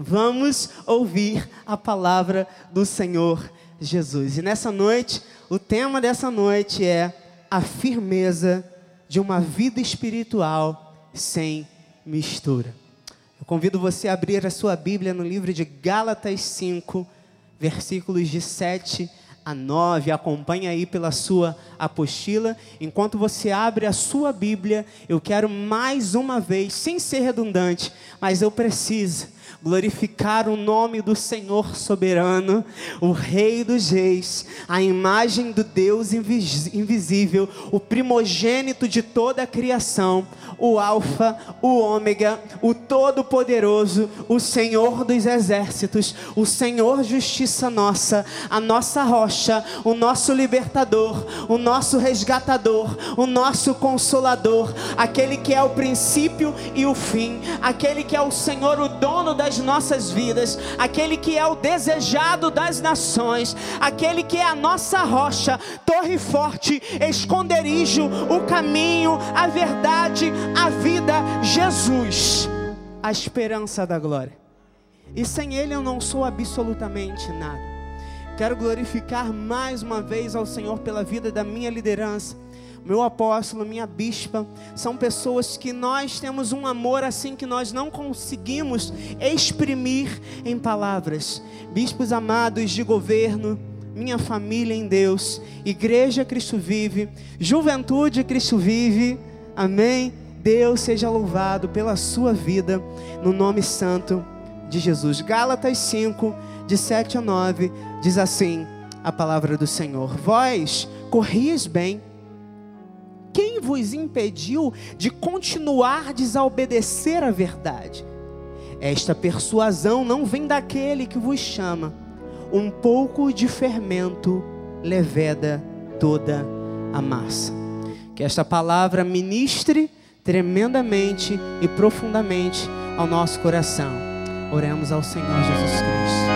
Vamos ouvir a palavra do Senhor Jesus. E nessa noite, o tema dessa noite é a firmeza de uma vida espiritual sem mistura. Eu convido você a abrir a sua Bíblia no livro de Gálatas 5, versículos de 7 a 9. Acompanhe aí pela sua apostila. Enquanto você abre a sua Bíblia, eu quero mais uma vez, sem ser redundante, mas eu preciso glorificar o nome do Senhor soberano, o Rei dos Reis, a imagem do Deus invisível, o primogênito de toda a criação, o Alfa, o Ômega, o Todo-Poderoso, o Senhor dos Exércitos, o Senhor Justiça Nossa, a nossa rocha, o nosso libertador, o nosso resgatador, o nosso consolador, aquele que é o princípio e o fim, aquele que é o Senhor, o dono das nossas vidas, aquele que é o desejado das nações, aquele que é a nossa rocha, torre forte, esconderijo, o caminho, a verdade, a vida, Jesus, a esperança da glória. E sem Ele eu não sou absolutamente nada. Quero glorificar mais uma vez ao Senhor pela vida da minha liderança meu apóstolo, minha bispa, são pessoas que nós temos um amor assim que nós não conseguimos exprimir em palavras. Bispos amados de governo, minha família em Deus, Igreja Cristo Vive, Juventude Cristo Vive, amém? Deus seja louvado pela sua vida, no nome santo de Jesus. Gálatas 5, de 7 a 9, diz assim a palavra do Senhor: Vós corrias bem quem vos impediu de continuar desobedecer a verdade? Esta persuasão não vem daquele que vos chama. Um pouco de fermento leveda toda a massa. Que esta palavra ministre tremendamente e profundamente ao nosso coração. Oremos ao Senhor Jesus Cristo.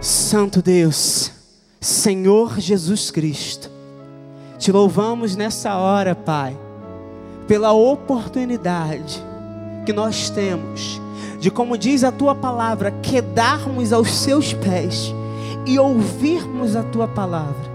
Santo Deus. Senhor Jesus Cristo, te louvamos nessa hora, Pai, pela oportunidade que nós temos de, como diz a tua palavra, quedarmos aos seus pés e ouvirmos a tua palavra.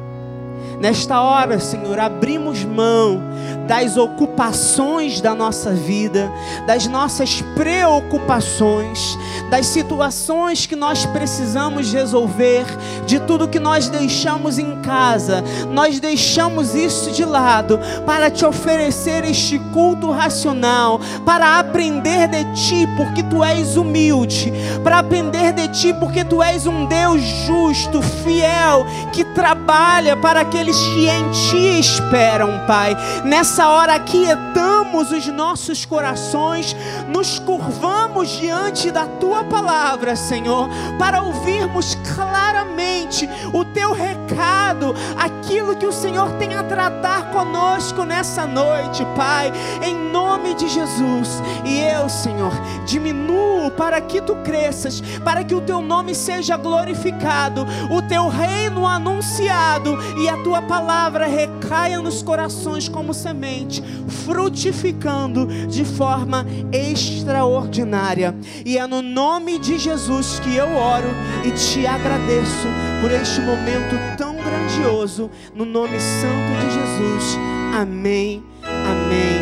Nesta hora, Senhor, abrimos mão das ocupações da nossa vida, das nossas preocupações, das situações que nós precisamos resolver, de tudo que nós deixamos em casa. Nós deixamos isso de lado para te oferecer este culto racional, para aprender de ti, porque tu és humilde, para aprender de ti, porque tu és um Deus justo, fiel, que trabalha para aqueles que em Ti esperam, Pai. Nessa hora aquietamos os nossos corações, nos curvamos diante da Tua palavra, Senhor, para ouvirmos claramente o Teu recado, aquilo que o Senhor tem a tratar conosco nessa noite, Pai, em nome de Jesus. E eu, Senhor, diminuo para que Tu cresças, para que o Teu nome seja glorificado, o Teu reino anunciado e a Tua palavra recaia nos corações como semente, frutificando de forma extraordinária. E é no nome de Jesus que eu oro e te agradeço por este momento tão grandioso, no nome santo de Jesus. Amém, amém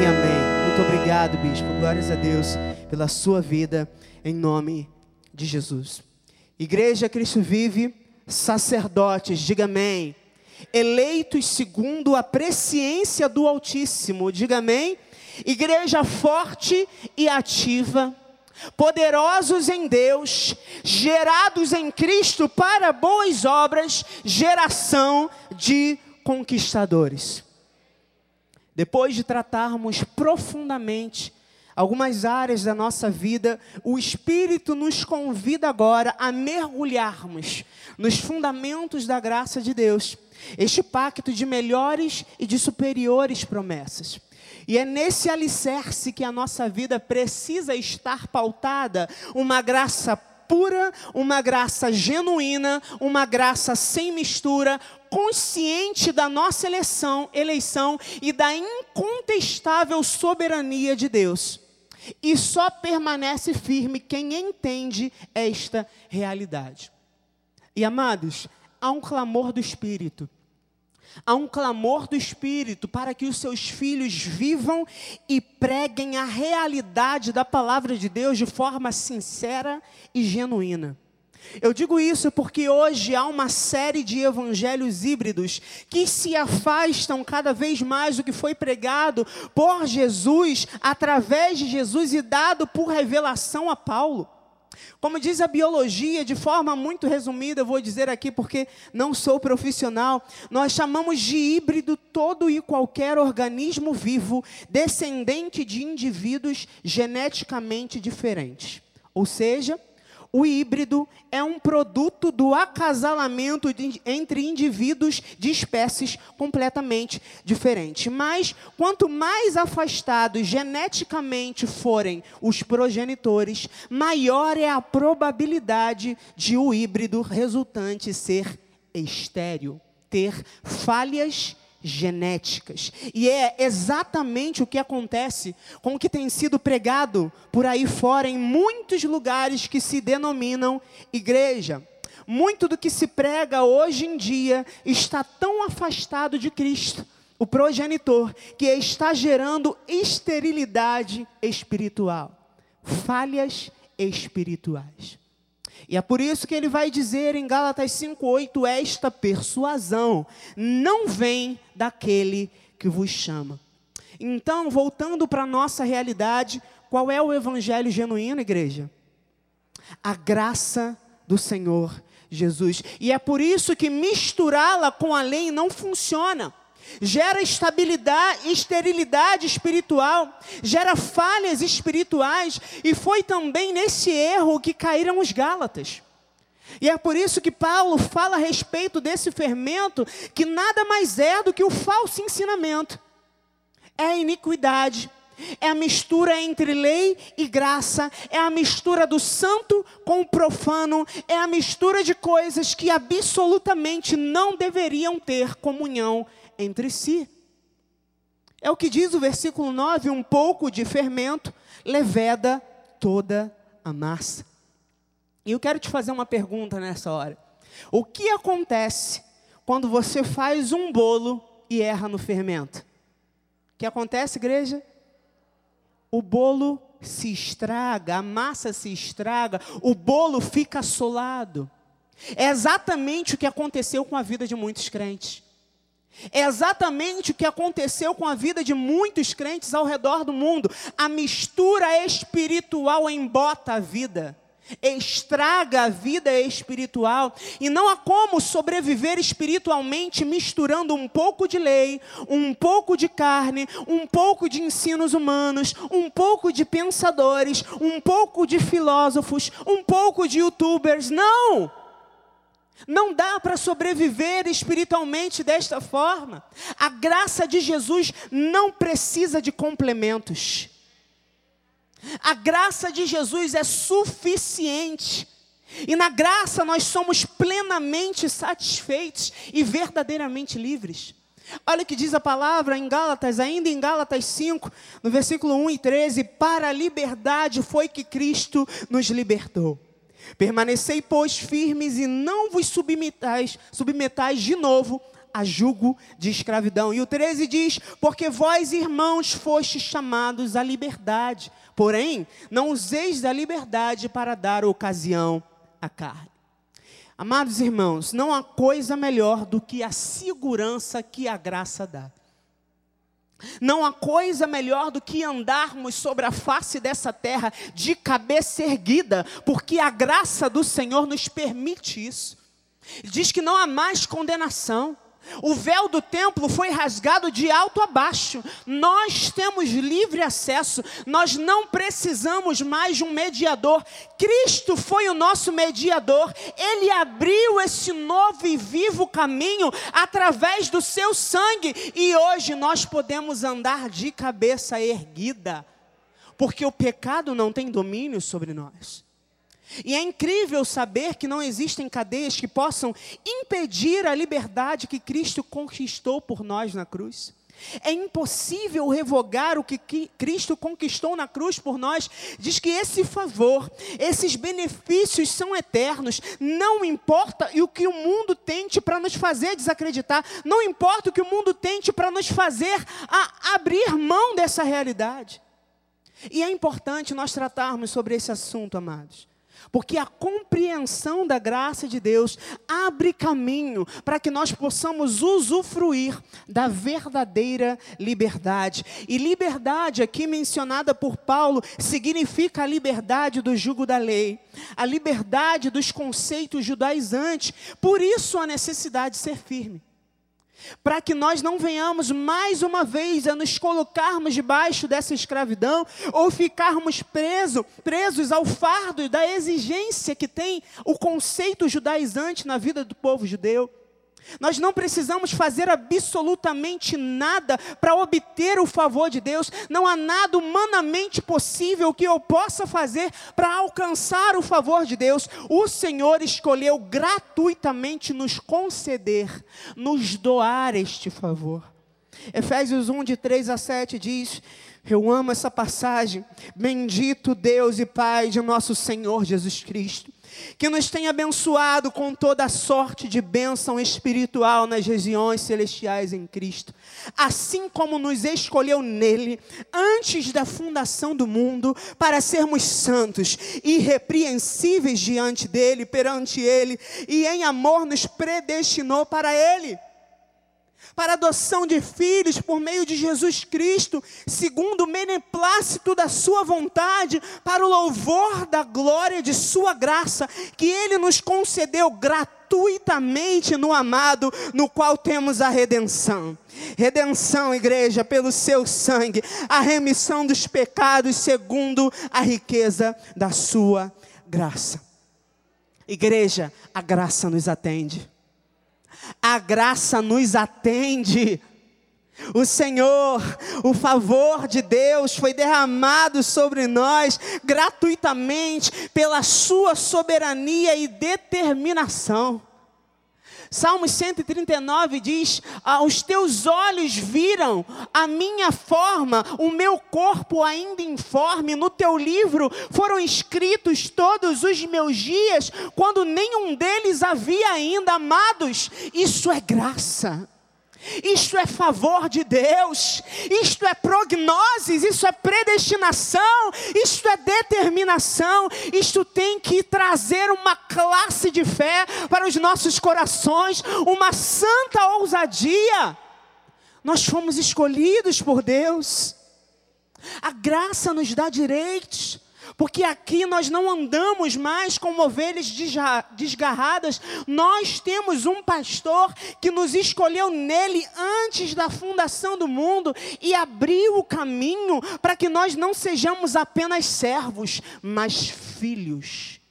e amém. Muito obrigado, bispo. Glórias a Deus pela sua vida, em nome de Jesus. Igreja Cristo vive, sacerdotes, diga amém eleitos segundo a presciência do Altíssimo. Diga amém. Igreja forte e ativa, poderosos em Deus, gerados em Cristo para boas obras, geração de conquistadores. Depois de tratarmos profundamente algumas áreas da nossa vida, o Espírito nos convida agora a mergulharmos nos fundamentos da graça de Deus este pacto de melhores e de superiores promessas. E é nesse alicerce que a nossa vida precisa estar pautada, uma graça pura, uma graça genuína, uma graça sem mistura, consciente da nossa eleição, eleição e da incontestável soberania de Deus. E só permanece firme quem entende esta realidade. E amados, há um clamor do Espírito. Há um clamor do Espírito para que os seus filhos vivam e preguem a realidade da palavra de Deus de forma sincera e genuína. Eu digo isso porque hoje há uma série de evangelhos híbridos que se afastam cada vez mais do que foi pregado por Jesus, através de Jesus e dado por revelação a Paulo. Como diz a biologia, de forma muito resumida, eu vou dizer aqui porque não sou profissional, nós chamamos de híbrido todo e qualquer organismo vivo descendente de indivíduos geneticamente diferentes. Ou seja, o híbrido é um produto do acasalamento de, entre indivíduos de espécies completamente diferentes. Mas, quanto mais afastados geneticamente forem os progenitores, maior é a probabilidade de o híbrido resultante ser estéril, ter falhas genéticas. E é exatamente o que acontece com o que tem sido pregado por aí fora em muitos lugares que se denominam igreja. Muito do que se prega hoje em dia está tão afastado de Cristo, o progenitor, que está gerando esterilidade espiritual, falhas espirituais. E é por isso que ele vai dizer em Gálatas 5:8 esta persuasão não vem daquele que vos chama. Então, voltando para a nossa realidade, qual é o evangelho genuíno, igreja? A graça do Senhor Jesus. E é por isso que misturá-la com a lei não funciona gera estabilidade, esterilidade espiritual, gera falhas espirituais, e foi também nesse erro que caíram os Gálatas. E é por isso que Paulo fala a respeito desse fermento, que nada mais é do que o falso ensinamento, é a iniquidade, é a mistura entre lei e graça, é a mistura do santo com o profano, é a mistura de coisas que absolutamente não deveriam ter comunhão entre si. É o que diz o versículo 9: um pouco de fermento leveda toda a massa. E eu quero te fazer uma pergunta nessa hora. O que acontece quando você faz um bolo e erra no fermento? O que acontece, igreja? O bolo se estraga, a massa se estraga, o bolo fica assolado. É exatamente o que aconteceu com a vida de muitos crentes. É exatamente o que aconteceu com a vida de muitos crentes ao redor do mundo. A mistura espiritual embota a vida, estraga a vida espiritual, e não há como sobreviver espiritualmente misturando um pouco de lei, um pouco de carne, um pouco de ensinos humanos, um pouco de pensadores, um pouco de filósofos, um pouco de youtubers. Não! Não dá para sobreviver espiritualmente desta forma. A graça de Jesus não precisa de complementos. A graça de Jesus é suficiente. E na graça nós somos plenamente satisfeitos e verdadeiramente livres. Olha o que diz a palavra em Gálatas, ainda em Gálatas 5, no versículo 1 e 13: Para a liberdade foi que Cristo nos libertou. Permanecei, pois, firmes e não vos submetais, submetais de novo a jugo de escravidão. E o 13 diz: Porque vós, irmãos, fostes chamados à liberdade, porém, não useis da liberdade para dar ocasião à carne. Amados irmãos, não há coisa melhor do que a segurança que a graça dá. Não há coisa melhor do que andarmos sobre a face dessa terra de cabeça erguida, porque a graça do Senhor nos permite isso. Diz que não há mais condenação. O véu do templo foi rasgado de alto a baixo. Nós temos livre acesso. Nós não precisamos mais de um mediador. Cristo foi o nosso mediador. Ele abriu esse novo e vivo caminho através do seu sangue. E hoje nós podemos andar de cabeça erguida. Porque o pecado não tem domínio sobre nós. E é incrível saber que não existem cadeias que possam impedir a liberdade que Cristo conquistou por nós na cruz. É impossível revogar o que Cristo conquistou na cruz por nós. Diz que esse favor, esses benefícios são eternos. Não importa o que o mundo tente para nos fazer desacreditar, não importa o que o mundo tente para nos fazer abrir mão dessa realidade. E é importante nós tratarmos sobre esse assunto, amados. Porque a compreensão da graça de Deus abre caminho para que nós possamos usufruir da verdadeira liberdade. E liberdade, aqui mencionada por Paulo, significa a liberdade do jugo da lei, a liberdade dos conceitos judaizantes. Por isso a necessidade de ser firme para que nós não venhamos mais uma vez a nos colocarmos debaixo dessa escravidão ou ficarmos preso, presos ao fardo da exigência que tem o conceito judaizante na vida do povo judeu. Nós não precisamos fazer absolutamente nada para obter o favor de Deus. Não há nada humanamente possível que eu possa fazer para alcançar o favor de Deus. O Senhor escolheu gratuitamente nos conceder, nos doar este favor. Efésios 1, de 3 a 7 diz: Eu amo essa passagem. Bendito Deus e Pai de nosso Senhor Jesus Cristo que nos tem abençoado com toda sorte de bênção espiritual nas regiões celestiais em Cristo, assim como nos escolheu nele antes da fundação do mundo para sermos santos, irrepreensíveis diante dele, perante ele, e em amor nos predestinou para ele para adoção de filhos por meio de Jesus Cristo, segundo o beneplácito da Sua vontade, para o louvor da glória de Sua graça, que Ele nos concedeu gratuitamente no amado, no qual temos a redenção. Redenção, igreja, pelo seu sangue, a remissão dos pecados, segundo a riqueza da Sua graça. Igreja, a graça nos atende a graça nos atende. O Senhor, o favor de Deus foi derramado sobre nós gratuitamente pela Sua soberania e determinação. Salmos 139 diz: ah, Os teus olhos viram a minha forma, o meu corpo ainda informe. No teu livro foram escritos todos os meus dias, quando nenhum deles havia ainda. Amados, isso é graça. Isto é favor de Deus, isto é prognoses, isso é predestinação, isto é determinação, isto tem que trazer uma classe de fé para os nossos corações, uma santa ousadia. Nós fomos escolhidos por Deus, a graça nos dá direitos, porque aqui nós não andamos mais como ovelhas desgarradas, nós temos um pastor que nos escolheu nele antes da fundação do mundo e abriu o caminho para que nós não sejamos apenas servos, mas filhos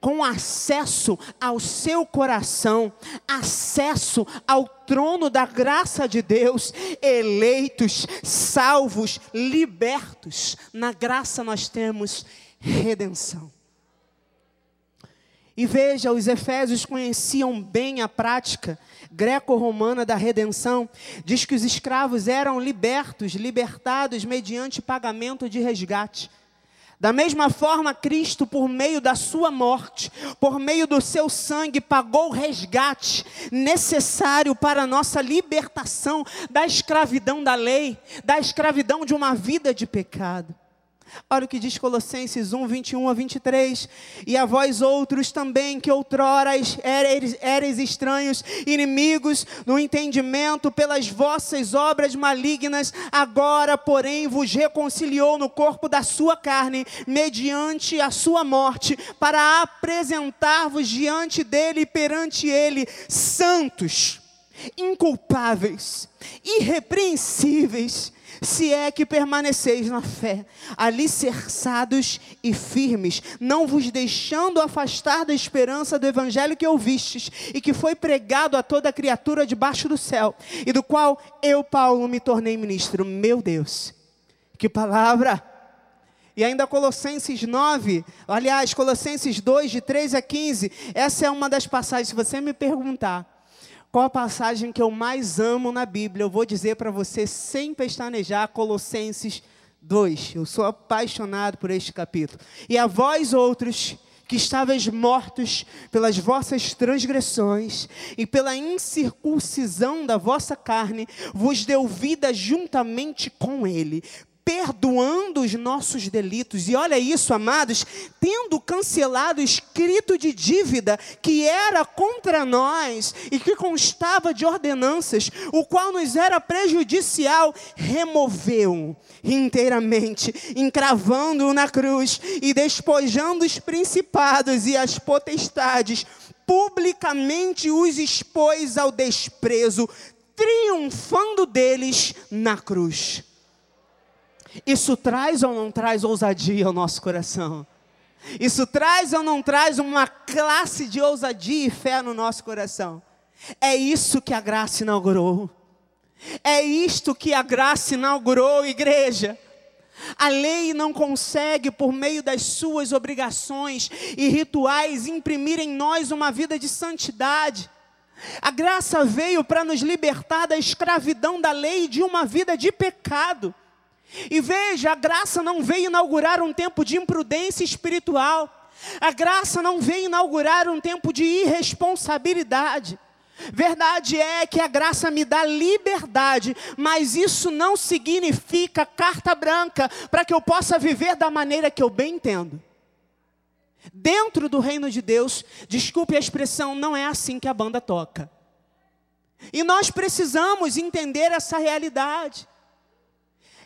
com acesso ao seu coração, acesso ao trono da graça de Deus, eleitos, salvos, libertos. Na graça nós temos redenção. E veja, os efésios conheciam bem a prática greco-romana da redenção. Diz que os escravos eram libertos, libertados mediante pagamento de resgate. Da mesma forma, Cristo, por meio da sua morte, por meio do seu sangue, pagou o resgate necessário para a nossa libertação da escravidão da lei, da escravidão de uma vida de pecado. Olha o que diz Colossenses 1, 21 a 23. E a vós outros também, que outrora eres estranhos, inimigos no entendimento pelas vossas obras malignas, agora, porém, vos reconciliou no corpo da sua carne, mediante a sua morte, para apresentar-vos diante dele e perante ele, santos, inculpáveis, irrepreensíveis se é que permaneceis na fé, alicerçados e firmes, não vos deixando afastar da esperança do evangelho que ouvistes e que foi pregado a toda criatura debaixo do céu, e do qual eu, Paulo, me tornei ministro. Meu Deus, que palavra! E ainda Colossenses 9, aliás, Colossenses 2, de 3 a 15, essa é uma das passagens, se você me perguntar, Qual a passagem que eu mais amo na Bíblia? Eu vou dizer para você sem pestanejar, Colossenses 2. Eu sou apaixonado por este capítulo. E a vós outros que estáveis mortos pelas vossas transgressões e pela incircuncisão da vossa carne, vos deu vida juntamente com ele, perdoando os nossos delitos. E olha isso, amados, tendo cancelado o escrito de dívida que era contra nós e que constava de ordenanças, o qual nos era prejudicial, removeu inteiramente, encravando-o na cruz e despojando os principados e as potestades, publicamente os expôs ao desprezo, triunfando deles na cruz. Isso traz ou não traz ousadia ao nosso coração? Isso traz ou não traz uma classe de ousadia e fé no nosso coração? É isso que a graça inaugurou. É isto que a graça inaugurou, igreja. A lei não consegue, por meio das suas obrigações e rituais, imprimir em nós uma vida de santidade. A graça veio para nos libertar da escravidão da lei e de uma vida de pecado. E veja, a graça não veio inaugurar um tempo de imprudência espiritual. A graça não veio inaugurar um tempo de irresponsabilidade. Verdade é que a graça me dá liberdade, mas isso não significa carta branca para que eu possa viver da maneira que eu bem entendo. Dentro do reino de Deus, desculpe a expressão, não é assim que a banda toca. E nós precisamos entender essa realidade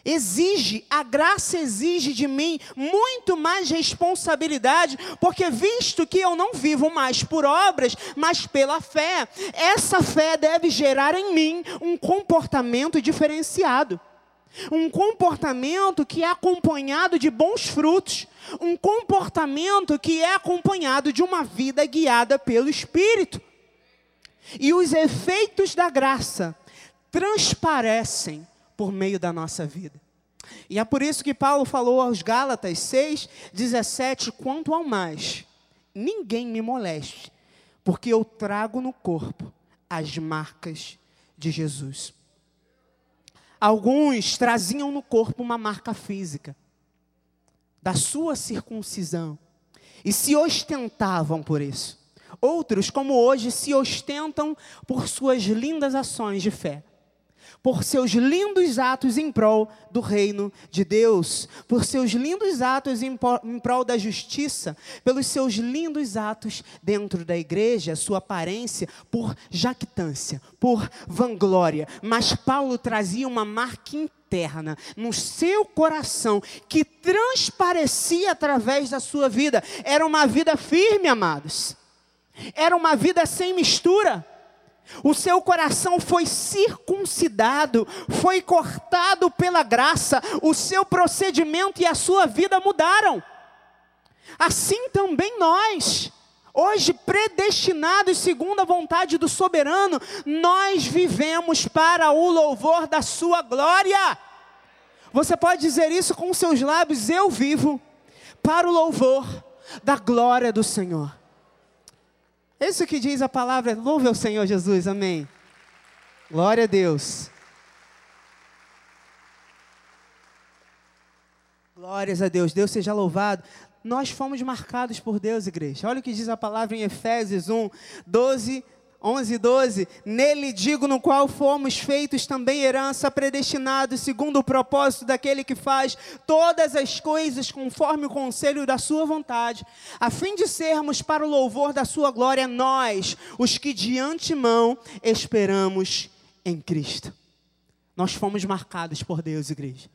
exige, a graça exige de mim muito mais responsabilidade, porque visto que eu não vivo mais por obras, mas pela fé, essa fé deve gerar em mim um comportamento diferenciado. Um comportamento que é acompanhado de bons frutos, um comportamento que é acompanhado de uma vida guiada pelo Espírito. E os efeitos da graça transparecem por meio da nossa vida. E é por isso que Paulo falou aos Gálatas 6, 17: quanto ao mais, ninguém me moleste, porque eu trago no corpo as marcas de Jesus. Alguns traziam no corpo uma marca física da sua circuncisão e se ostentavam por isso. Outros, como hoje, se ostentam por suas lindas ações de fé por seus lindos atos em prol do reino de Deus, por seus lindos atos em prol da justiça, pelos seus lindos atos dentro da igreja, sua aparência, por jactância, por vanglória. Mas Paulo trazia uma marca interna no seu coração que transparecia através da sua vida. Era uma vida firme, amados. Era uma vida sem mistura o seu coração foi circuncidado, foi cortado pela graça, o seu procedimento e a sua vida mudaram. Assim também nós, hoje predestinados segundo a vontade do soberano, nós vivemos para o louvor da sua glória. Você pode dizer isso com seus lábios: eu vivo para o louvor da glória do Senhor. Isso que diz a palavra. Louve ao Senhor Jesus, amém. Glória a Deus. Glórias a Deus, Deus seja louvado. Nós fomos marcados por Deus, igreja. Olha o que diz a palavra em Efésios 1, 12 11, 12. Nele digo, no qual fomos feitos também herança, predestinados, segundo o propósito daquele que faz todas as coisas conforme o conselho da sua vontade, a fim de sermos para o louvor da sua glória, nós, os que de antemão esperamos em Cristo. Nós fomos marcados por Deus, igreja.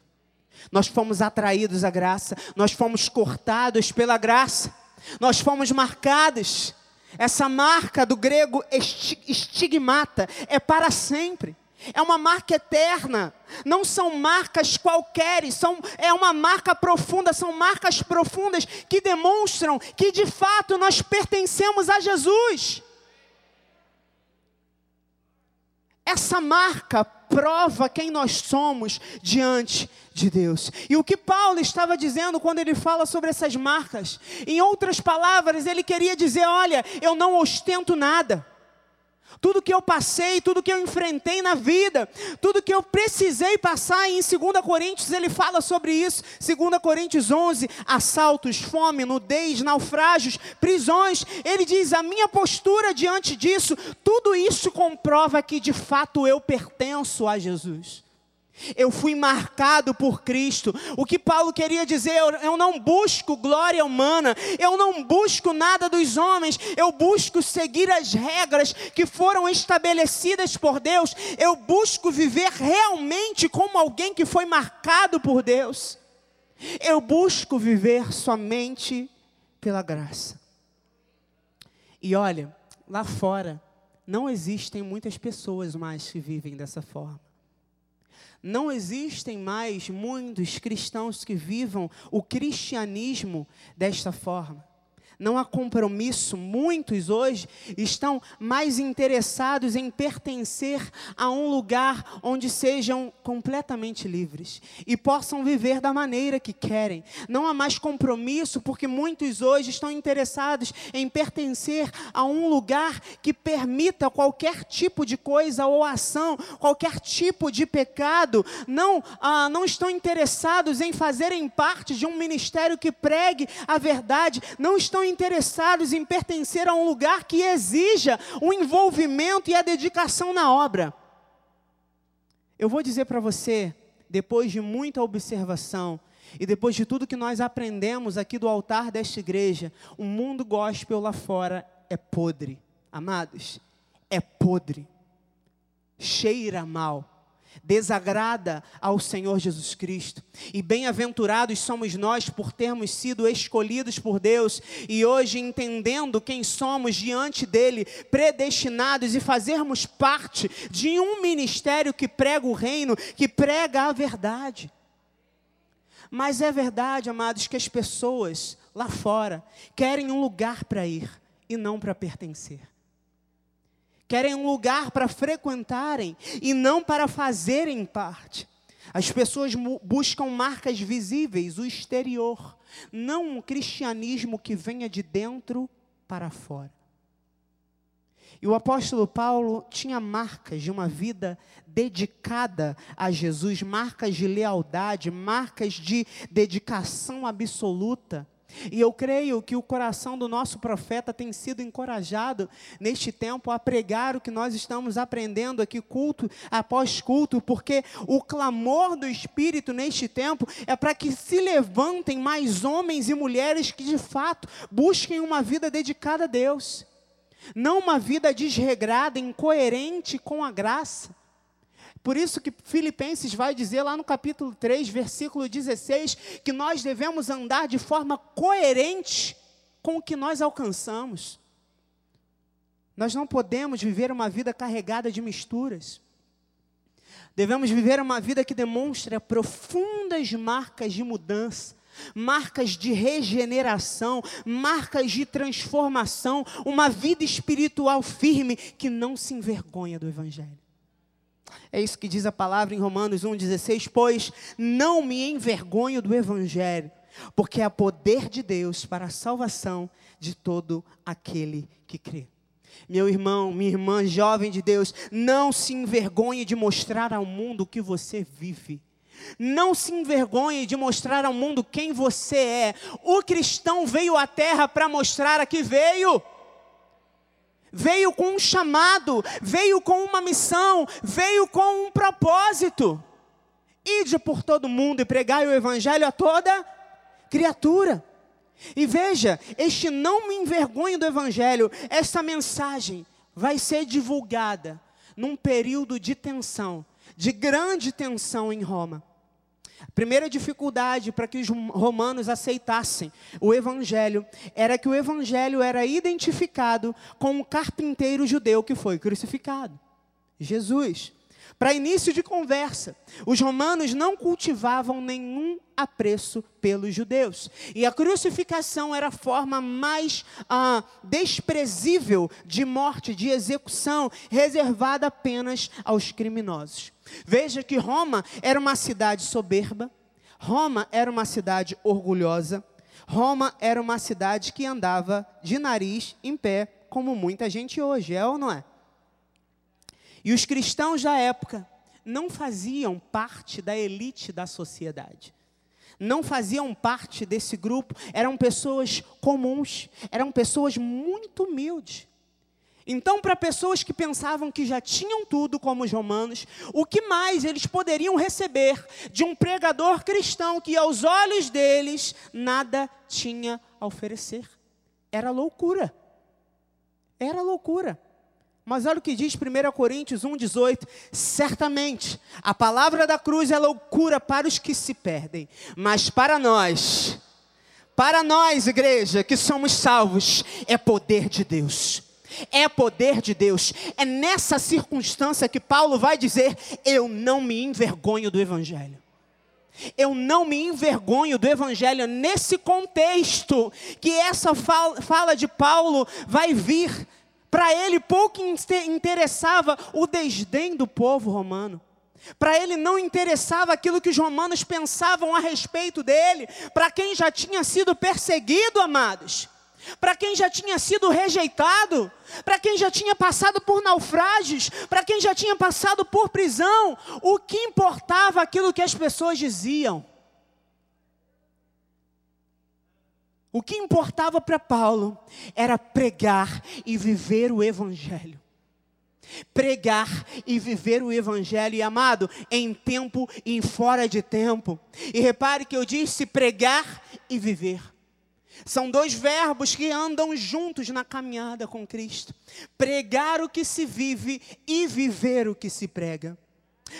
Nós fomos atraídos à graça, nós fomos cortados pela graça, nós fomos marcados essa marca do grego estigmata é para sempre. É uma marca eterna. Não são marcas qualquer, são, é uma marca profunda, são marcas profundas que demonstram que de fato nós pertencemos a Jesus. Essa marca prova quem nós somos diante de Deus. E o que Paulo estava dizendo quando ele fala sobre essas marcas? Em outras palavras, ele queria dizer: olha, eu não ostento nada. Tudo que eu passei, tudo que eu enfrentei na vida, tudo que eu precisei passar, em 2 Coríntios ele fala sobre isso. 2 Coríntios 11: assaltos, fome, nudez, naufrágios, prisões. Ele diz: a minha postura diante disso, tudo isso comprova que de fato eu pertenço a Jesus. Eu fui marcado por Cristo. O que Paulo queria dizer, eu, não busco glória humana, eu não busco nada dos homens, eu busco seguir as regras que foram estabelecidas por Deus, eu busco viver realmente como alguém que foi marcado por Deus. Eu busco viver somente pela graça. E olha, lá fora, não existem muitas pessoas mais que vivem dessa forma. Não existem mais muitos cristãos que vivam o cristianismo desta forma não há compromisso. Muitos hoje estão mais interessados em pertencer a um lugar onde sejam completamente livres e possam viver da maneira que querem. Não há mais compromisso, porque muitos hoje estão interessados em pertencer a um lugar que permita qualquer tipo de coisa ou ação, qualquer tipo de pecado. Não, ah, não estão interessados em fazerem parte de um ministério que pregue a verdade. Não estão interessados em pertencer a um lugar que exija o envolvimento e a dedicação na obra. Eu vou dizer para você, depois de muita observação, e depois de tudo que nós aprendemos aqui do altar desta igreja, o mundo gospel lá fora é podre. Amados, é podre. Cheira mal desagrada ao Senhor Jesus Cristo. E bem-aventurados somos nós por termos sido escolhidos por Deus e hoje entendendo quem somos diante dele, predestinados e fazermos parte de um ministério que prega o reino, que prega a verdade. Mas é verdade, amados, que as pessoas lá fora querem um lugar para ir e não para pertencer querem um lugar para frequentarem e não para fazerem parte. As pessoas buscam marcas visíveis, o exterior, não um cristianismo que venha de dentro para fora. E o apóstolo Paulo tinha marcas de uma vida dedicada a Jesus, marcas de lealdade, marcas de dedicação absoluta. E eu creio que o coração do nosso profeta tem sido encorajado neste tempo a pregar o que nós estamos aprendendo aqui, culto após culto, porque o clamor do Espírito neste tempo é para que se levantem mais homens e mulheres que de fato busquem uma vida dedicada a Deus, não uma vida desregrada, incoerente com a graça. Por isso que Filipenses vai dizer lá no capítulo 3, versículo 16, que nós devemos andar de forma coerente com o que nós alcançamos. Nós não podemos viver uma vida carregada de misturas. Devemos viver uma vida que demonstre profundas marcas de mudança, marcas de regeneração, marcas de transformação, uma vida espiritual firme que não se envergonha do Evangelho. É isso que diz a palavra em Romanos 1,16: Pois não me envergonho do Evangelho, porque é poder de Deus para a salvação de todo aquele que crê. Meu irmão, minha irmã, jovem de Deus, não se envergonhe de mostrar ao mundo o que você vive. Não se envergonhe de mostrar ao mundo quem você é. O cristão veio à terra para mostrar a que veio veio com um chamado, veio com uma missão, veio com um propósito. Ide por todo mundo e pregai o evangelho a toda criatura. E veja, este não me envergonhe do evangelho, essa mensagem vai ser divulgada num período de tensão, de grande tensão em Roma. A primeira dificuldade para que os romanos aceitassem o evangelho era que o evangelho era identificado com um carpinteiro judeu que foi crucificado, Jesus. Para início de conversa, os romanos não cultivavam nenhum apreço pelos judeus. E a crucificação era a forma mais ah, desprezível de morte, de execução, reservada apenas aos criminosos. Veja que Roma era uma cidade soberba, Roma era uma cidade orgulhosa, Roma era uma cidade que andava de nariz em pé, como muita gente hoje, é ou não é? E os cristãos da época não faziam parte da elite da sociedade. Não faziam parte desse grupo, eram pessoas comuns, eram pessoas muito humildes. Então, para pessoas que pensavam que já tinham tudo, como os romanos, o que mais eles poderiam receber de um pregador cristão que, aos olhos deles, nada tinha a oferecer? Era loucura. Era loucura. Mas olha o que diz 1 Coríntios 1,18: certamente a palavra da cruz é loucura para os que se perdem, mas para nós, para nós, igreja, que somos salvos, é poder de Deus. É poder de Deus. É nessa circunstância que Paulo vai dizer: Eu não me envergonho do Evangelho. Eu não me envergonho do Evangelho nesse contexto que essa fala, de Paulo vai vir para ele pouco interessava o desdém do povo romano. Para ele não interessava aquilo que os romanos pensavam a respeito dele. Para quem já tinha sido perseguido, amados. Para quem já tinha sido rejeitado, para quem já tinha passado por naufrágios, para quem já tinha passado por prisão, o que importava aquilo que as pessoas diziam? O que importava para Paulo era pregar e viver o Evangelho. Pregar e viver o Evangelho, e amado, em tempo e fora de tempo. E repare que eu disse pregar e viver. São dois verbos que andam juntos na caminhada com Cristo: pregar o que se vive e viver o que se prega.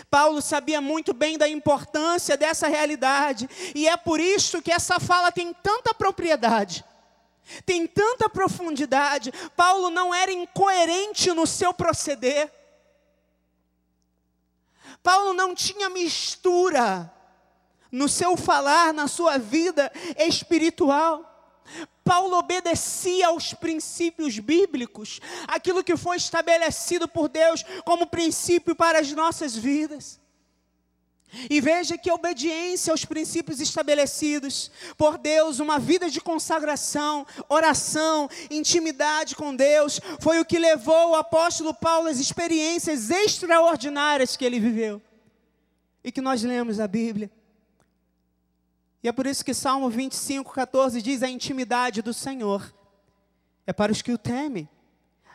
Paulo sabia muito bem da importância dessa realidade, e é por isso que essa fala tem tanta propriedade, tem tanta profundidade. Paulo não era incoerente no seu proceder, Paulo não tinha mistura no seu falar, na sua vida espiritual. Paulo obedecia aos princípios bíblicos, aquilo que foi estabelecido por Deus como princípio para as nossas vidas. E veja que a obediência aos princípios estabelecidos por Deus, uma vida de consagração, oração, intimidade com Deus, foi o que levou o apóstolo Paulo às experiências extraordinárias que ele viveu e que nós lemos na Bíblia. E é por isso que Salmo 25, 14 diz: a intimidade do Senhor é para os que o temem,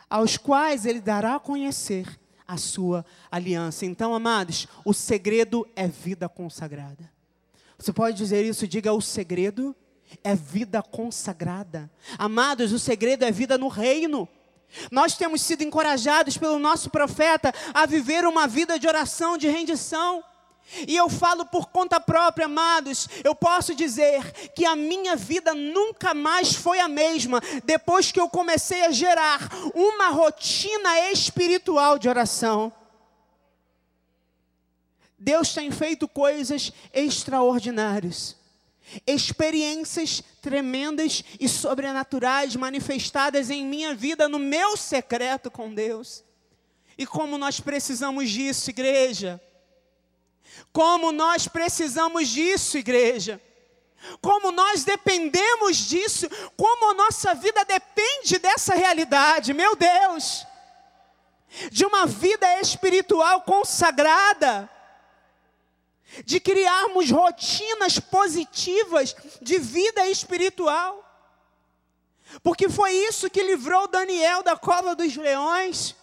aos quais ele dará a conhecer a sua aliança. Então, amados, o segredo é vida consagrada. Você pode dizer isso, diga: o segredo é vida consagrada. Amados, o segredo é vida no reino. Nós temos sido encorajados pelo nosso profeta a viver uma vida de oração, de rendição. E eu falo por conta própria, amados, eu posso dizer que a minha vida nunca mais foi a mesma depois que eu comecei a gerar uma rotina espiritual de oração. Deus tem feito coisas extraordinárias, experiências tremendas e sobrenaturais manifestadas em minha vida, no meu secreto com Deus. E como nós precisamos disso, igreja. Como nós precisamos disso, igreja. Como nós dependemos disso, como a nossa vida depende dessa realidade, meu Deus, de uma vida espiritual consagrada, de criarmos rotinas positivas de vida espiritual, porque foi isso que livrou Daniel da cova dos leões.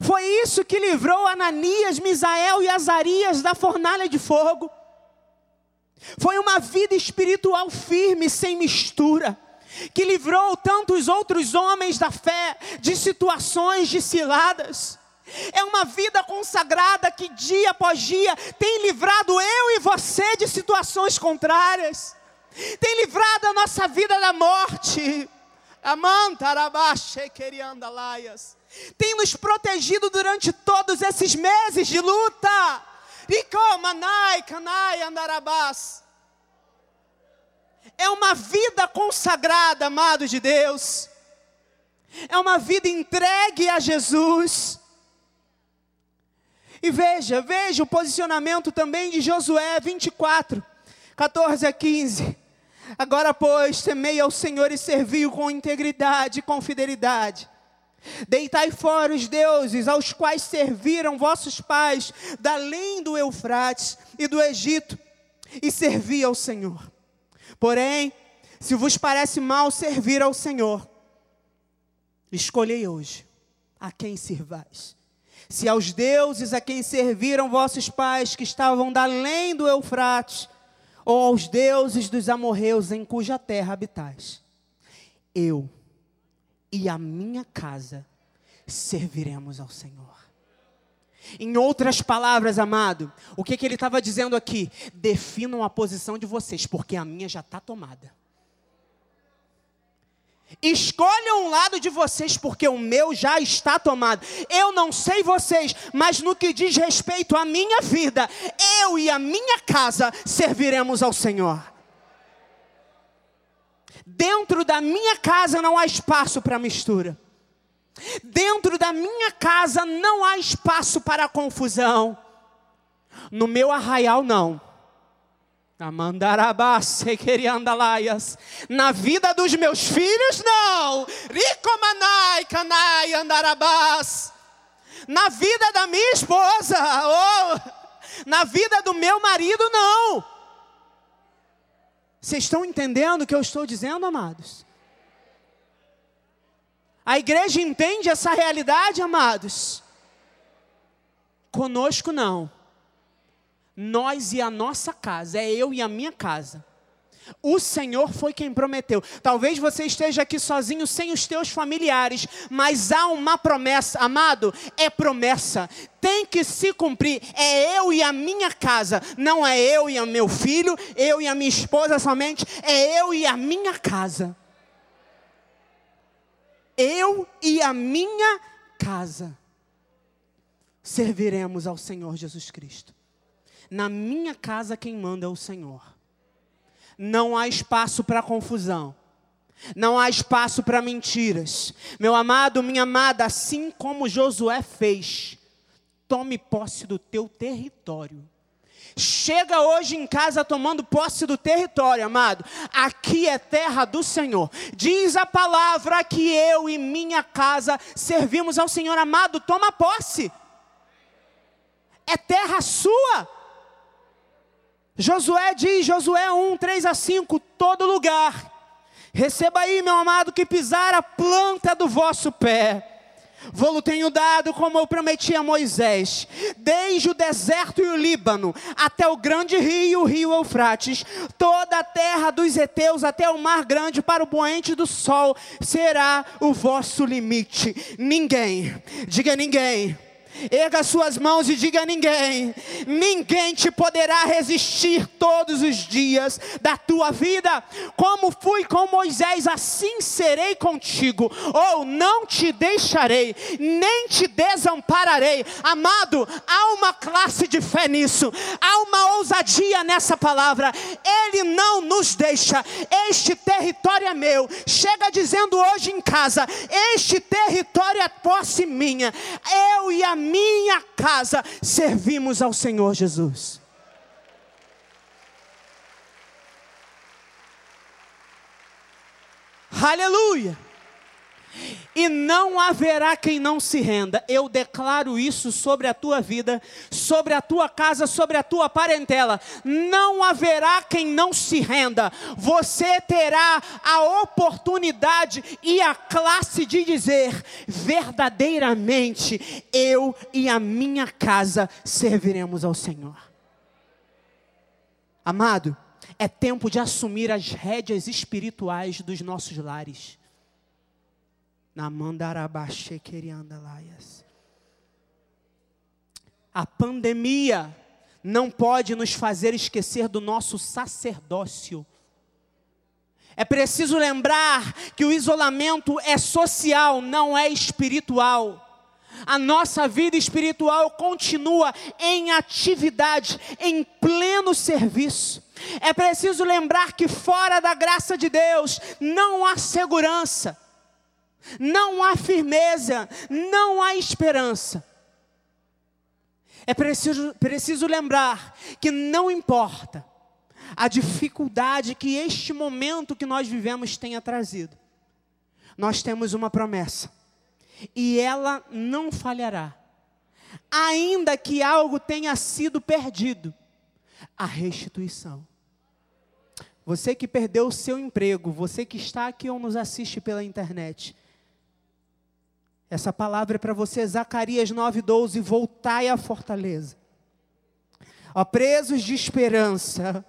Foi isso que livrou Ananias, Misael e Azarias da fornalha de fogo. Foi uma vida espiritual firme, sem mistura, que livrou tantos outros homens da fé de situações de ciladas. É uma vida consagrada que dia após dia tem livrado eu e você de situações contrárias, tem livrado a nossa vida da morte. Tem nos protegido durante todos esses meses de luta. É uma vida consagrada, amados de Deus. É uma vida entregue a Jesus. E veja, veja o posicionamento também de Josué 24, 14 a 15. Agora, pois, temei ao Senhor e servi-o com integridade e com fidelidade Deitai fora os deuses aos quais serviram vossos pais, da além do Eufrates e do Egito, e servi ao Senhor. Porém, se vos parece mal servir ao Senhor, escolhei hoje a quem sirvais. Se aos deuses a quem serviram vossos pais, que estavam da além do Eufrates, ou aos deuses dos amorreus em cuja terra habitais. Eu e a minha casa serviremos ao Senhor. Em outras palavras, amado, o que, que ele estava dizendo aqui? Definam a posição de vocês, porque a minha já está tomada. Escolham um lado de vocês, porque o meu já está tomado. Eu não sei vocês, mas no que diz respeito à minha vida, eu e a minha casa serviremos ao Senhor. Dentro da minha casa não há espaço para mistura. Dentro da minha casa não há espaço para confusão. No meu arraial, não. Na vida dos meus filhos, não. Ricomanai, canai, andarabás. Na vida da minha esposa, oh, na vida do meu marido, não. Vocês estão entendendo o que eu estou dizendo, amados? A igreja entende essa realidade, amados? Conosco não nós e a nossa casa, é eu e a minha casa. O Senhor foi quem prometeu. Talvez você esteja aqui sozinho, sem os teus familiares, mas há uma promessa, amado, é promessa, tem que se cumprir. É eu e a minha casa, não é eu e o meu filho, eu e a minha esposa somente, é eu e a minha casa. Eu e a minha casa serviremos ao Senhor Jesus Cristo. Na minha casa quem manda é o Senhor. Não há espaço para confusão. Não há espaço para mentiras. Meu amado, minha amada, assim como Josué fez, tome posse do teu território. Chega hoje em casa tomando posse do território, amado. Aqui é terra do Senhor. Diz a palavra que eu e minha casa servimos ao Senhor, amado. Toma posse. É terra sua. Josué diz, Josué 1, 3 a 5, todo lugar. Receba aí, meu amado, que pisar a planta do vosso pé. Vou-lo tenho dado, como eu prometi a Moisés, desde o deserto e o Líbano, até o grande rio, o rio Eufrates, toda a terra dos heteus, até o mar grande, para o poente do sol, será o vosso limite. Ninguém, diga ninguém Erga suas mãos e diga a ninguém: ninguém te poderá resistir todos os dias da tua vida. Como fui com Moisés, assim serei contigo. Ou não te deixarei, nem te desampararei. Amado, há uma classe de fé nisso, há uma ousadia nessa palavra. Ele não nos deixa. Este território é meu. Chega dizendo hoje em casa: este território é posse minha. Eu e a minha casa servimos ao Senhor Jesus. Aleluia! E não haverá quem não se renda. Eu declaro isso sobre a tua vida, sobre a tua casa, sobre a tua parentela. Não haverá quem não se renda. Você terá a oportunidade e a classe de dizer: verdadeiramente, eu e a minha casa serviremos ao Senhor. Amado, é tempo de assumir as rédeas espirituais dos nossos lares. A pandemia não pode nos fazer esquecer do nosso sacerdócio. É preciso lembrar que o isolamento é social, não é espiritual. A nossa vida espiritual continua em atividade, em pleno serviço. É preciso lembrar que fora da graça de Deus não há segurança não há firmeza, não há esperança. É preciso, preciso lembrar que não importa a dificuldade que este momento que nós vivemos tenha trazido, nós temos uma promessa, e ela não falhará. Ainda que algo tenha sido perdido, a restituição. Você que perdeu o seu emprego, você que está aqui ou nos assiste pela internet, essa palavra é para você, Zacarias 9,12: voltai à fortaleza. Ó, presos de esperança,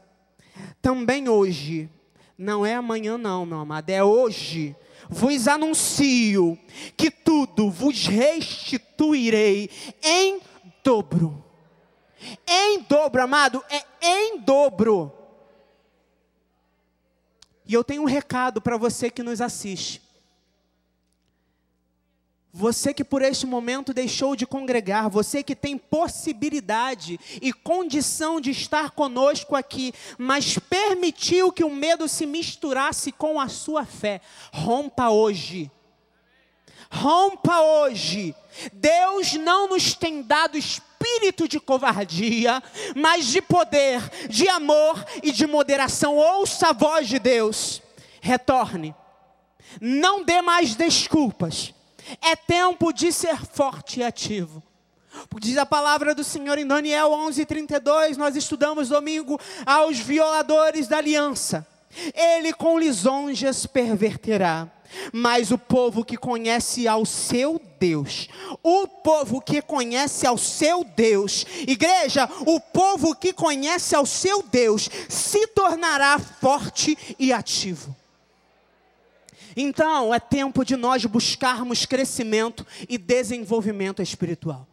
também hoje, não é amanhã, não, meu amado, é hoje. Vos anuncio que tudo vos restituirei em dobro. Em dobro, amado, é em dobro. E eu tenho um recado para você que nos assiste. Você que por este momento deixou de congregar, você que tem possibilidade e condição de estar conosco aqui, mas permitiu que o medo se misturasse com a sua fé, rompa hoje. Rompa hoje. Deus não nos tem dado espírito de covardia, mas de poder, de amor e de moderação. Ouça a voz de Deus. Retorne. Não dê mais desculpas é tempo de ser forte e ativo. Diz a palavra do Senhor em Daniel 11:32, nós estudamos domingo aos violadores da aliança. Ele com lisonjas perverterá. Mas o povo que conhece ao seu Deus, o povo que conhece ao seu Deus, igreja, o povo que conhece ao seu Deus, se tornará forte e ativo. Então, é tempo de nós buscarmos crescimento e desenvolvimento espiritual.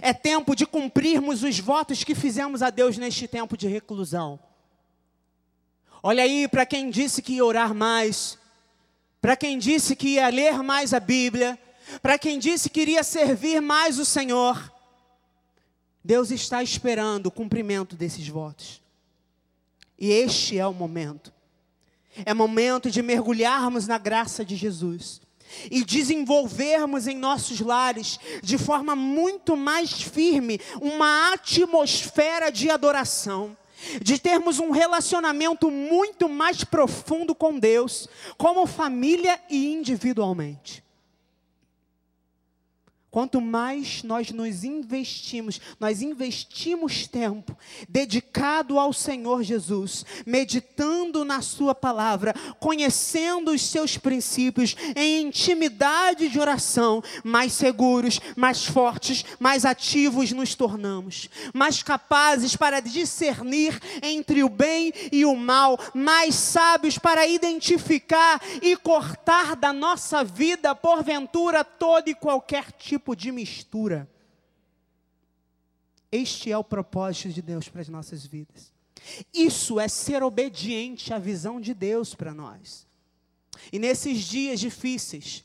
É tempo de cumprirmos os votos que fizemos a Deus neste tempo de reclusão. Olha aí para quem disse que ia orar mais, para quem disse que ia ler mais a Bíblia, para quem disse que iria servir mais o Senhor. Deus está esperando o cumprimento desses votos. E este é o momento. É momento de mergulharmos na graça de Jesus e desenvolvermos em nossos lares, de forma muito mais firme, uma atmosfera de adoração. De termos um relacionamento muito mais profundo com Deus, como família e individualmente. Quanto mais nós nos investimos, nós investimos tempo dedicado ao Senhor Jesus, meditando na Sua palavra, conhecendo os seus princípios, em intimidade de oração, mais seguros, mais fortes, mais ativos nos tornamos, mais capazes para discernir entre o bem e o mal, mais sábios para identificar e cortar da nossa vida, porventura, todo e qualquer tipo tipo de mistura. Este é o propósito de Deus para as nossas vidas. Isso é ser obediente à visão de Deus para nós. E nesses dias difíceis,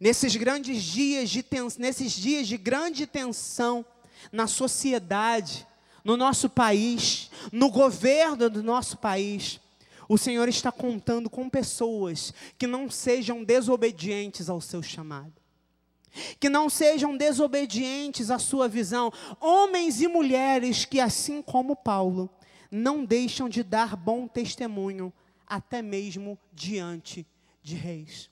nesses grandes dias de tens, nesses dias de grande tensão na sociedade, no nosso país, no governo do nosso país, o Senhor está contando com pessoas que não sejam desobedientes ao seu chamado que não sejam desobedientes à sua visão, homens e mulheres que, assim como Paulo, não deixam de dar bom testemunho, até mesmo diante de reis.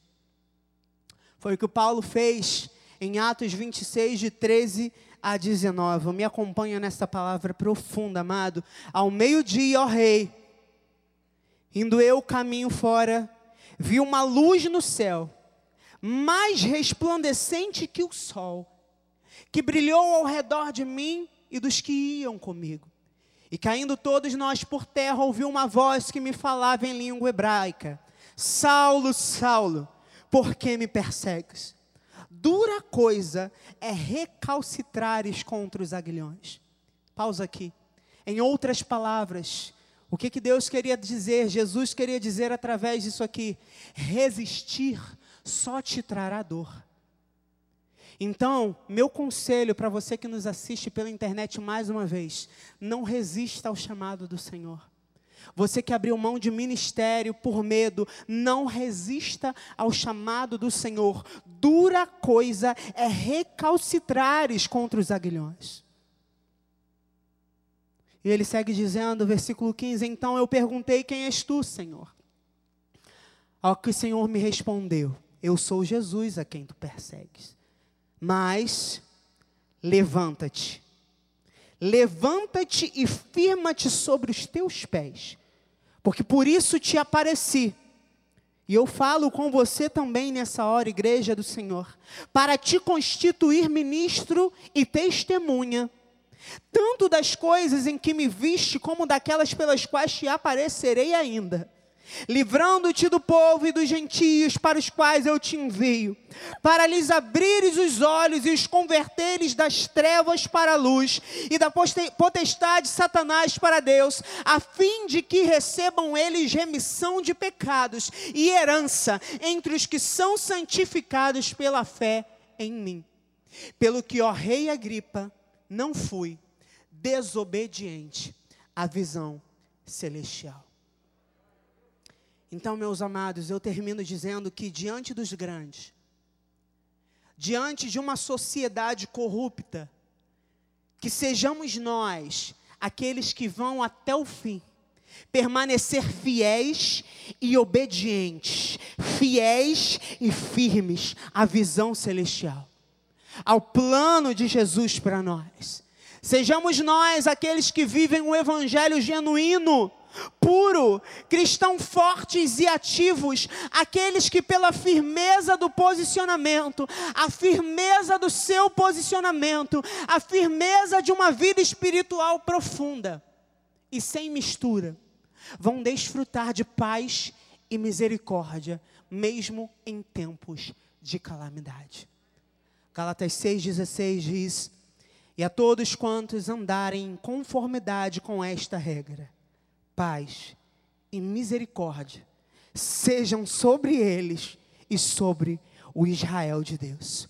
Foi o que Paulo fez em Atos 26, de 13 a 19. Me acompanha nessa palavra profunda, amado. Ao meio-dia, ó rei, indo eu caminho fora, vi uma luz no céu mais resplandecente que o sol, que brilhou ao redor de mim e dos que iam comigo. E caindo todos nós por terra, ouvi uma voz que me falava em língua hebraica: Saulo, Saulo, por que me persegues? Dura coisa é recalcitrares contra os aguilhões. Pausa aqui. Em outras palavras, o que, que Deus queria dizer, Jesus queria dizer através disso aqui? Resistir só te trará dor. Então, meu conselho para você que nos assiste pela internet mais uma vez, não resista ao chamado do Senhor. Você que abriu mão de ministério por medo, não resista ao chamado do Senhor. Dura coisa é recalcitrares contra os aguilhões. E ele segue dizendo, versículo 15: Então eu perguntei: Quem és tu, Senhor? Ao que o Senhor me respondeu: Eu sou Jesus a quem tu persegues. Mas levanta-te. Levanta-te e firma-te sobre os teus pés, porque por isso te apareci. E eu falo com você também nessa hora, igreja do Senhor, para te constituir ministro e testemunha, tanto das coisas em que me viste, como daquelas pelas quais te aparecerei ainda livrando-te do povo e dos gentios para os quais eu te envio, para lhes abrires os olhos e os converteres das trevas para a luz e da potestade de Satanás para Deus, a fim de que recebam eles remissão de pecados e herança entre os que são santificados pela fé em mim. Pelo que, ó Rei Agripa, não fui desobediente à visão celestial. Então, meus amados, eu termino dizendo que diante dos grandes, diante de uma sociedade corrupta, que sejamos nós aqueles que vão até o fim, permanecer fiéis e obedientes, fiéis e firmes à visão celestial, ao plano de Jesus para nós. Sejamos nós aqueles que vivem o evangelho genuíno, puro, cristãos fortes e ativos, aqueles que, pela firmeza do posicionamento, a firmeza do seu posicionamento, a firmeza de uma vida espiritual profunda e sem mistura, vão desfrutar de paz e misericórdia, mesmo em tempos de calamidade. Galatas 6,16 diz: E a todos quantos andarem em conformidade com esta regra, paz e misericórdia sejam sobre eles e sobre o Israel de Deus.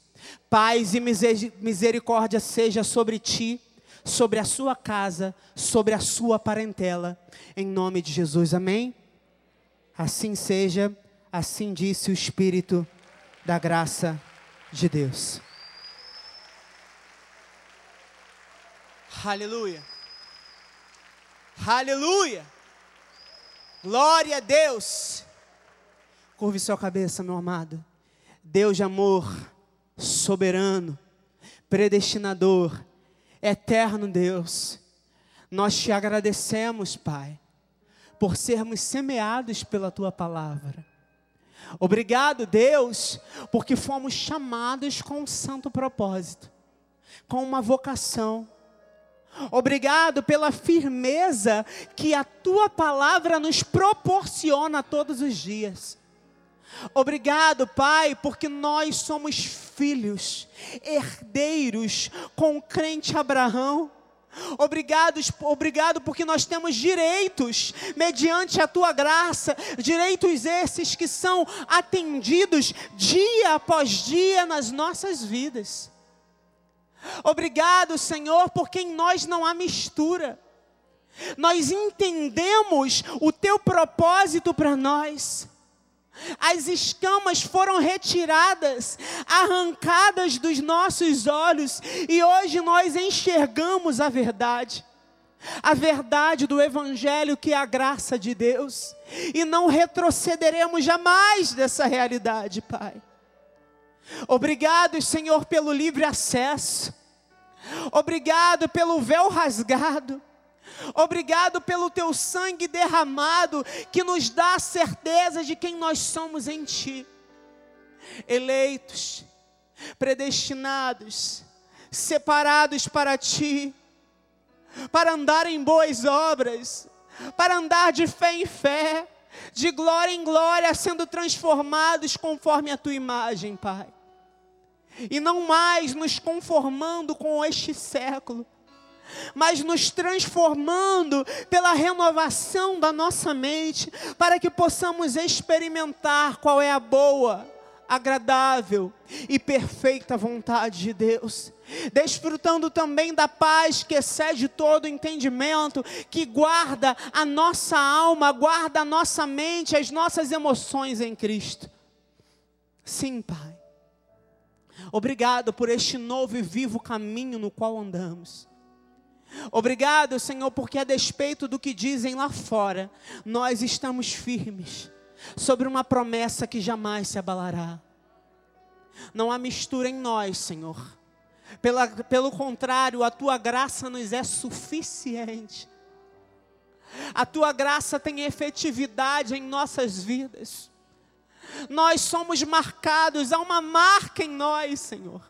Paz e misericórdia seja sobre ti, sobre a sua casa, sobre a sua parentela, em nome de Jesus. Amém? Assim seja, assim disse o Espírito da graça de Deus. Aleluia. Aleluia. Glória a Deus. Curve sua cabeça, meu amado. Deus de amor, soberano, predestinador, eterno Deus. Nós te agradecemos, Pai, por sermos semeados pela tua palavra. Obrigado, Deus, porque fomos chamados com um santo propósito, com uma vocação Obrigado pela firmeza que a tua palavra nos proporciona todos os dias. Obrigado, Pai, porque nós somos filhos, herdeiros com o crente Abraão. Obrigado, obrigado porque nós temos direitos mediante a tua graça, direitos esses que são atendidos dia após dia nas nossas vidas. Obrigado, Senhor, porque em nós não há mistura. Nós entendemos o teu propósito para nós. As escamas foram retiradas, arrancadas dos nossos olhos, e hoje nós enxergamos a verdade. A verdade do Evangelho, que é a graça de Deus, e não retrocederemos jamais dessa realidade, Pai. Obrigado, Senhor, pelo livre acesso. Obrigado pelo véu rasgado. Obrigado pelo teu sangue derramado, que nos dá a certeza de quem nós somos em Ti. Eleitos, predestinados, separados para Ti, para andar em boas obras, para andar de fé em fé, de glória em glória, sendo transformados conforme a Tua imagem, Pai e não mais nos conformando com este século, mas nos transformando pela renovação da nossa mente, para que possamos experimentar qual é a boa, agradável e perfeita vontade de Deus. Desfrutando também da paz que excede todo entendimento, que guarda a nossa alma, guarda a nossa mente, as nossas emoções em Cristo. Sim, Pai. Obrigado por este novo e vivo caminho no qual andamos. Obrigado, Senhor, porque a despeito do que dizem lá fora, nós estamos firmes sobre uma promessa que jamais se abalará. Não há mistura em nós, Senhor. Pela, pelo contrário, a tua graça nos é suficiente. A tua graça tem efetividade em nossas vidas. Nós somos marcados, há uma marca em nós, Senhor.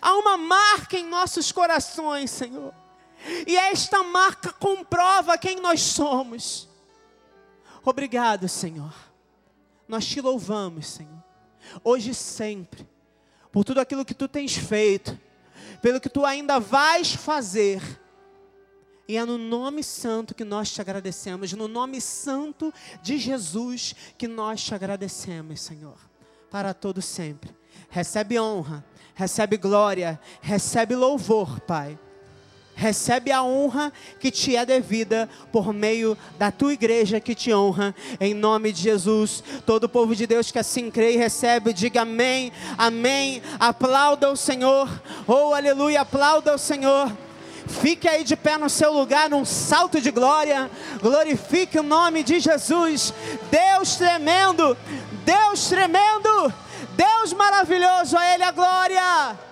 Há uma marca em nossos corações, Senhor. E esta marca comprova quem nós somos. Obrigado, Senhor. Nós te louvamos, Senhor. Hoje e sempre. Por tudo aquilo que tu tens feito. Pelo que tu ainda vais fazer. E é no nome santo que nós te agradecemos. No nome santo de Jesus que nós te agradecemos, Senhor. Para todo sempre. Recebe honra, recebe glória, recebe louvor, Pai recebe a honra que te é devida por meio da tua igreja que te honra, em nome de Jesus. Todo o povo de Deus que assim crê e recebe, diga amém, amém. Aplauda o Senhor, oh aleluia, aplauda o Senhor. Fique aí de pé no seu lugar, num salto de glória. Glorifique o nome de Jesus. Deus tremendo, Deus tremendo, Deus maravilhoso, a Ele a glória.